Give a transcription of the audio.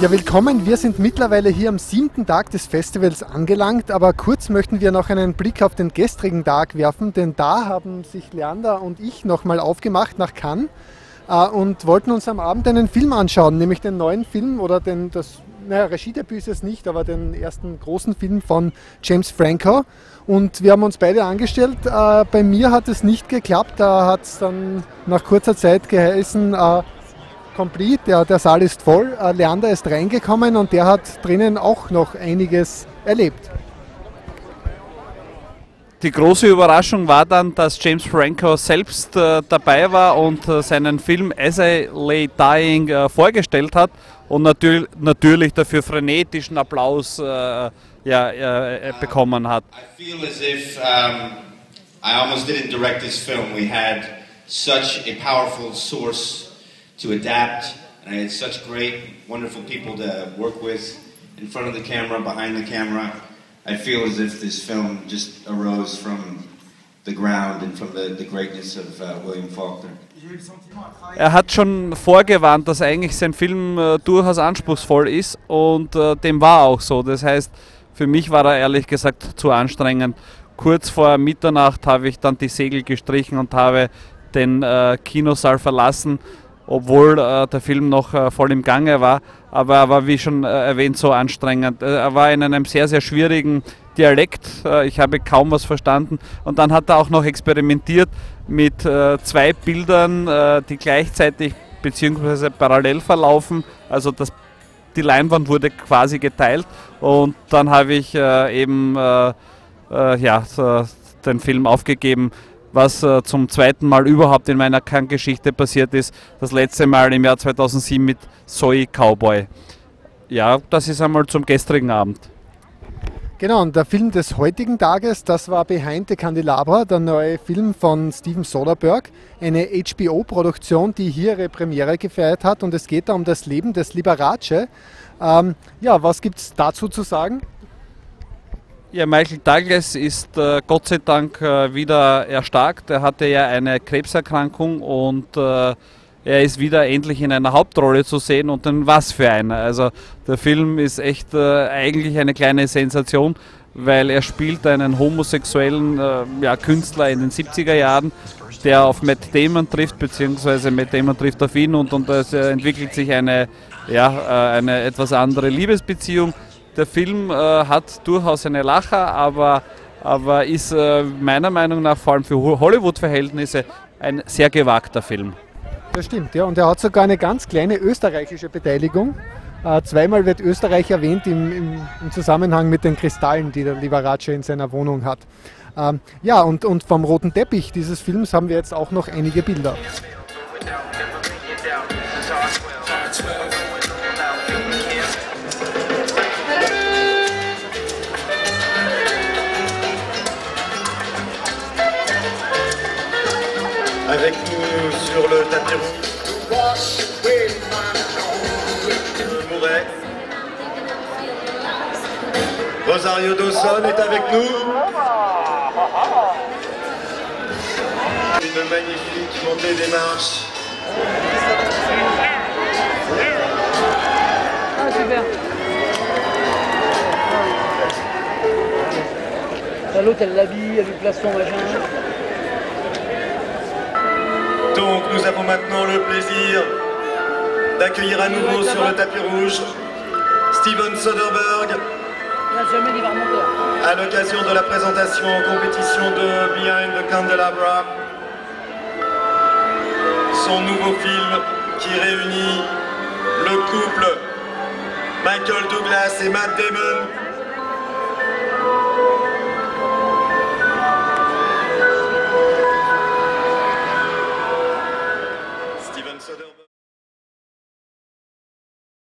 Ja, willkommen. Wir sind mittlerweile hier am siebten Tag des Festivals angelangt, aber kurz möchten wir noch einen Blick auf den gestrigen Tag werfen, denn da haben sich Leander und ich nochmal aufgemacht nach Cannes äh, und wollten uns am Abend einen Film anschauen, nämlich den neuen Film oder den, das, naja, Regiedebüt ist es nicht, aber den ersten großen Film von James Franco. Und wir haben uns beide angestellt. Äh, bei mir hat es nicht geklappt, da hat es dann nach kurzer Zeit geheißen, äh, complete, der, der Saal ist voll. Äh, Leander ist reingekommen und der hat drinnen auch noch einiges erlebt. Die große Überraschung war dann, dass James Franco selbst äh, dabei war und äh, seinen Film As I Lay Dying äh, vorgestellt hat und natür natürlich dafür frenetischen Applaus äh, ja, äh, bekommen hat. I feel as if um, I almost didn't direct this film. We had such a powerful source to adapt. And I had such great, wonderful people to work with in front of the camera, behind the camera. I feel as if this film just arose from the ground and from the, the greatness of uh, William Faulkner. Er hat schon vorgewarnt, dass eigentlich sein Film äh, durchaus anspruchsvoll ist und äh, dem war auch so. Das heißt, für mich war er ehrlich gesagt zu anstrengend. Kurz vor Mitternacht habe ich dann die Segel gestrichen und habe den äh, Kinosaal verlassen obwohl äh, der Film noch äh, voll im Gange war. Aber er war, wie schon äh, erwähnt, so anstrengend. Äh, er war in einem sehr, sehr schwierigen Dialekt. Äh, ich habe kaum was verstanden. Und dann hat er auch noch experimentiert mit äh, zwei Bildern, die gleichzeitig bzw. parallel verlaufen. Also das, die Leinwand wurde quasi geteilt. Und dann habe ich eben ja, den Film aufgegeben was äh, zum zweiten Mal überhaupt in meiner Kerngeschichte passiert ist. Das letzte Mal im Jahr 2007 mit Zoe Cowboy. Ja, das ist einmal zum gestrigen Abend. Genau, und der Film des heutigen Tages, das war Behind the Candelabra, der neue Film von Steven Soderbergh, eine HBO-Produktion, die hier ihre Premiere gefeiert hat. Und es geht da um das Leben des Liberace. Ähm, ja, was gibt es dazu zu sagen? Ja, Michael Douglas ist äh, Gott sei Dank äh, wieder erstarkt. Er hatte ja eine Krebserkrankung und äh, er ist wieder endlich in einer Hauptrolle zu sehen und dann was für eine. Also der Film ist echt äh, eigentlich eine kleine Sensation, weil er spielt einen homosexuellen äh, ja, Künstler in den 70er Jahren, der auf Matt Damon trifft, beziehungsweise Matt Damon trifft auf ihn und, und es äh, entwickelt sich eine, ja, eine etwas andere Liebesbeziehung der Film äh, hat durchaus eine Lacher, aber, aber ist äh, meiner Meinung nach vor allem für Hollywood-Verhältnisse ein sehr gewagter Film. Das stimmt, ja. Und er hat sogar eine ganz kleine österreichische Beteiligung. Äh, zweimal wird Österreich erwähnt im, im, im, Zusammenhang mit den Kristallen, die der Liberace in seiner Wohnung hat. Ähm, ja, und, und vom roten Teppich dieses Films haben wir jetzt auch noch einige Bilder. Avec nous sur le tapis rouge. Mouret. Rosario Dawson est avec nous. Une magnifique montée des marches. Ah, super. L'autre, elle l'habille, elle lui place son machin. D'accueillir à nouveau sur le tapis rouge Steven Soderbergh. À l'occasion de la présentation en compétition de Behind the Candelabra, son nouveau film qui réunit le couple Michael Douglas et Matt Damon